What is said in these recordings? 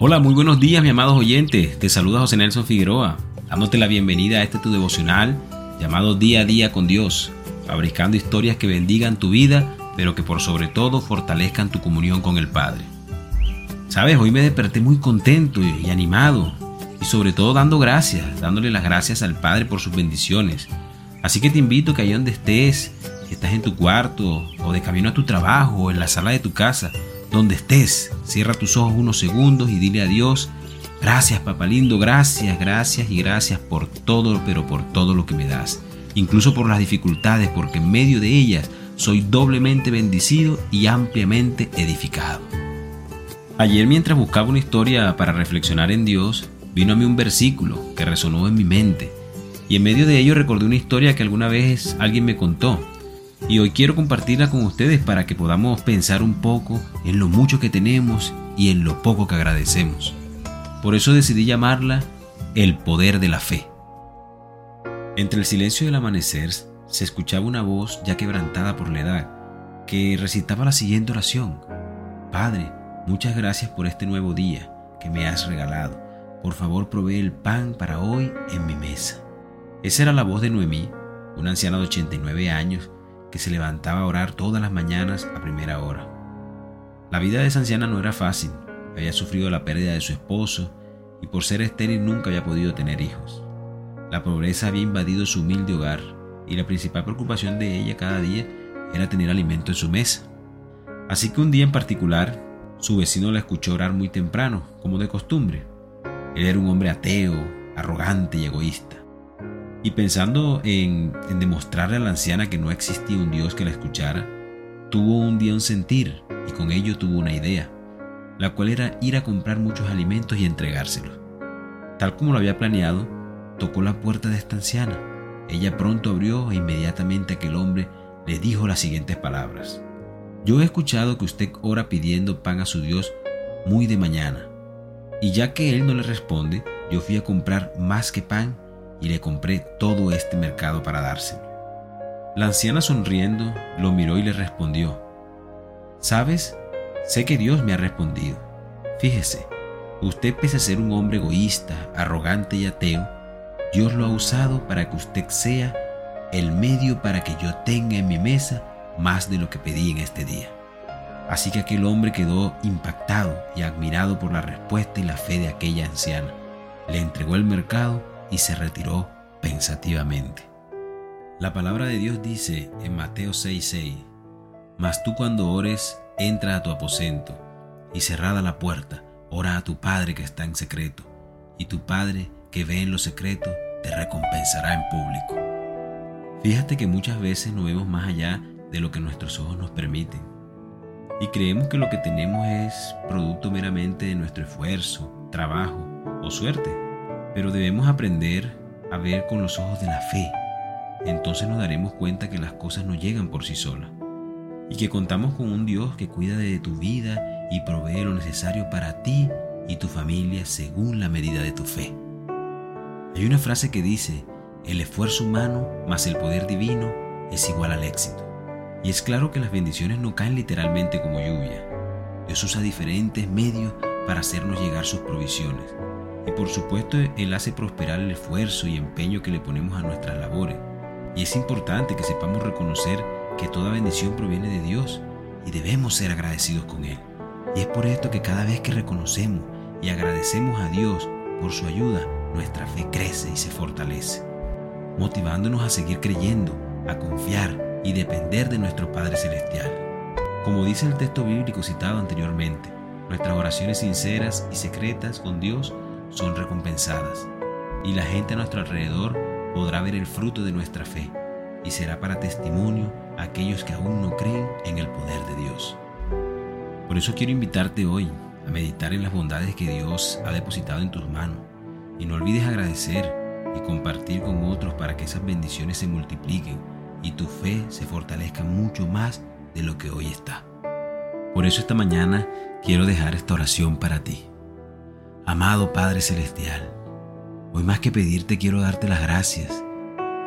Hola, muy buenos días, mi amados oyentes. Te saluda José Nelson Figueroa, dándote la bienvenida a este tu devocional llamado Día a Día con Dios, fabricando historias que bendigan tu vida, pero que por sobre todo fortalezcan tu comunión con el Padre. Sabes, hoy me desperté muy contento y animado, y sobre todo dando gracias, dándole las gracias al Padre por sus bendiciones. Así que te invito que ahí donde estés, si estás en tu cuarto o de camino a tu trabajo o en la sala de tu casa, donde estés, cierra tus ojos unos segundos y dile a Dios, gracias papá lindo, gracias, gracias y gracias por todo, pero por todo lo que me das. Incluso por las dificultades, porque en medio de ellas soy doblemente bendecido y ampliamente edificado. Ayer mientras buscaba una historia para reflexionar en Dios, vino a mí un versículo que resonó en mi mente. Y en medio de ello recordé una historia que alguna vez alguien me contó y hoy quiero compartirla con ustedes para que podamos pensar un poco en lo mucho que tenemos y en lo poco que agradecemos. Por eso decidí llamarla El poder de la fe. Entre el silencio del amanecer se escuchaba una voz ya quebrantada por la edad, que recitaba la siguiente oración. Padre, muchas gracias por este nuevo día que me has regalado. Por favor, provee el pan para hoy en mi mesa. Esa era la voz de Noemí, una anciana de 89 años que se levantaba a orar todas las mañanas a primera hora. La vida de esa anciana no era fácil, había sufrido la pérdida de su esposo y por ser estéril nunca había podido tener hijos. La pobreza había invadido su humilde hogar y la principal preocupación de ella cada día era tener alimento en su mesa. Así que un día en particular, su vecino la escuchó orar muy temprano, como de costumbre. Él era un hombre ateo, arrogante y egoísta. Y pensando en, demostrarle a la anciana que no existía un Dios que la escuchara, tuvo un día un sentir y con ello tuvo una idea, la cual era ir a comprar muchos alimentos y entregárselos. Tal como lo había planeado, tocó la puerta de esta anciana. Ella pronto abrió e inmediatamente aquel hombre le dijo las siguientes palabras. Yo he escuchado que usted ora pidiendo pan a su Dios muy de mañana, y ya que él no le responde, yo fui a comprar más que pan y le compré todo este mercado para dárselo. La anciana sonriendo lo miró y le respondió, ¿Sabes? Sé que Dios me ha respondido. Fíjese, usted pese a ser un hombre egoísta, arrogante y ateo, Dios lo ha usado para que usted sea el medio para que yo tenga en mi mesa más de lo que pedí en este día. Así que aquel hombre quedó impactado y admirado por la respuesta y la fe de aquella anciana. Le entregó el mercado y se retiró pensativamente. La palabra de Dios dice en Mateo 6:6, Mas tú cuando ores, entra a tu aposento, y cerrada la puerta, ora a tu Padre que está en secreto, y tu Padre que ve en lo secreto, te recompensará en público. Fíjate que muchas veces no vemos más allá de lo que nuestros ojos nos permiten, y creemos que lo que tenemos es producto meramente de nuestro esfuerzo, trabajo o suerte pero debemos aprender a ver con los ojos de la fe. Entonces nos daremos cuenta que las cosas no llegan por sí solas y que contamos con un Dios que cuida de tu vida y provee lo necesario para ti y tu familia según la medida de tu fe. Hay una frase que dice, el esfuerzo humano más el poder divino es igual al éxito. Y es claro que las bendiciones no caen literalmente como lluvia. Dios usa diferentes medios para hacernos llegar sus provisiones. Y por supuesto Él hace prosperar el esfuerzo y empeño que le ponemos a nuestras labores. Y es importante que sepamos reconocer que toda bendición proviene de Dios y debemos ser agradecidos con Él. Y es por esto que cada vez que reconocemos y agradecemos a Dios por su ayuda, nuestra fe crece y se fortalece, motivándonos a seguir creyendo, a confiar y depender de nuestro Padre Celestial. Como dice el texto bíblico citado anteriormente, nuestras oraciones sinceras y secretas con Dios son recompensadas y la gente a nuestro alrededor podrá ver el fruto de nuestra fe y será para testimonio a aquellos que aún no creen en el poder de Dios. Por eso quiero invitarte hoy a meditar en las bondades que Dios ha depositado en tus manos y no olvides agradecer y compartir con otros para que esas bendiciones se multipliquen y tu fe se fortalezca mucho más de lo que hoy está. Por eso esta mañana quiero dejar esta oración para ti. Amado Padre Celestial, hoy más que pedirte quiero darte las gracias.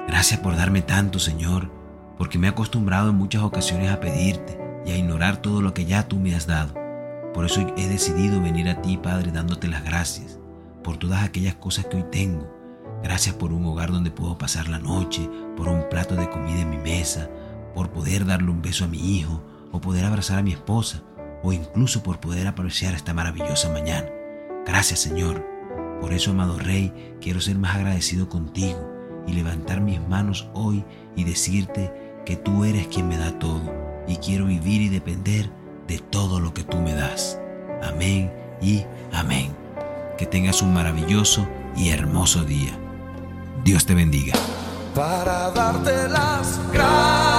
Gracias por darme tanto, Señor, porque me he acostumbrado en muchas ocasiones a pedirte y a ignorar todo lo que ya tú me has dado. Por eso he decidido venir a ti, Padre, dándote las gracias por todas aquellas cosas que hoy tengo. Gracias por un hogar donde puedo pasar la noche, por un plato de comida en mi mesa, por poder darle un beso a mi hijo, o poder abrazar a mi esposa, o incluso por poder apreciar esta maravillosa mañana. Gracias, Señor. Por eso, amado Rey, quiero ser más agradecido contigo y levantar mis manos hoy y decirte que tú eres quien me da todo y quiero vivir y depender de todo lo que tú me das. Amén y amén. Que tengas un maravilloso y hermoso día. Dios te bendiga. Para darte las gracias.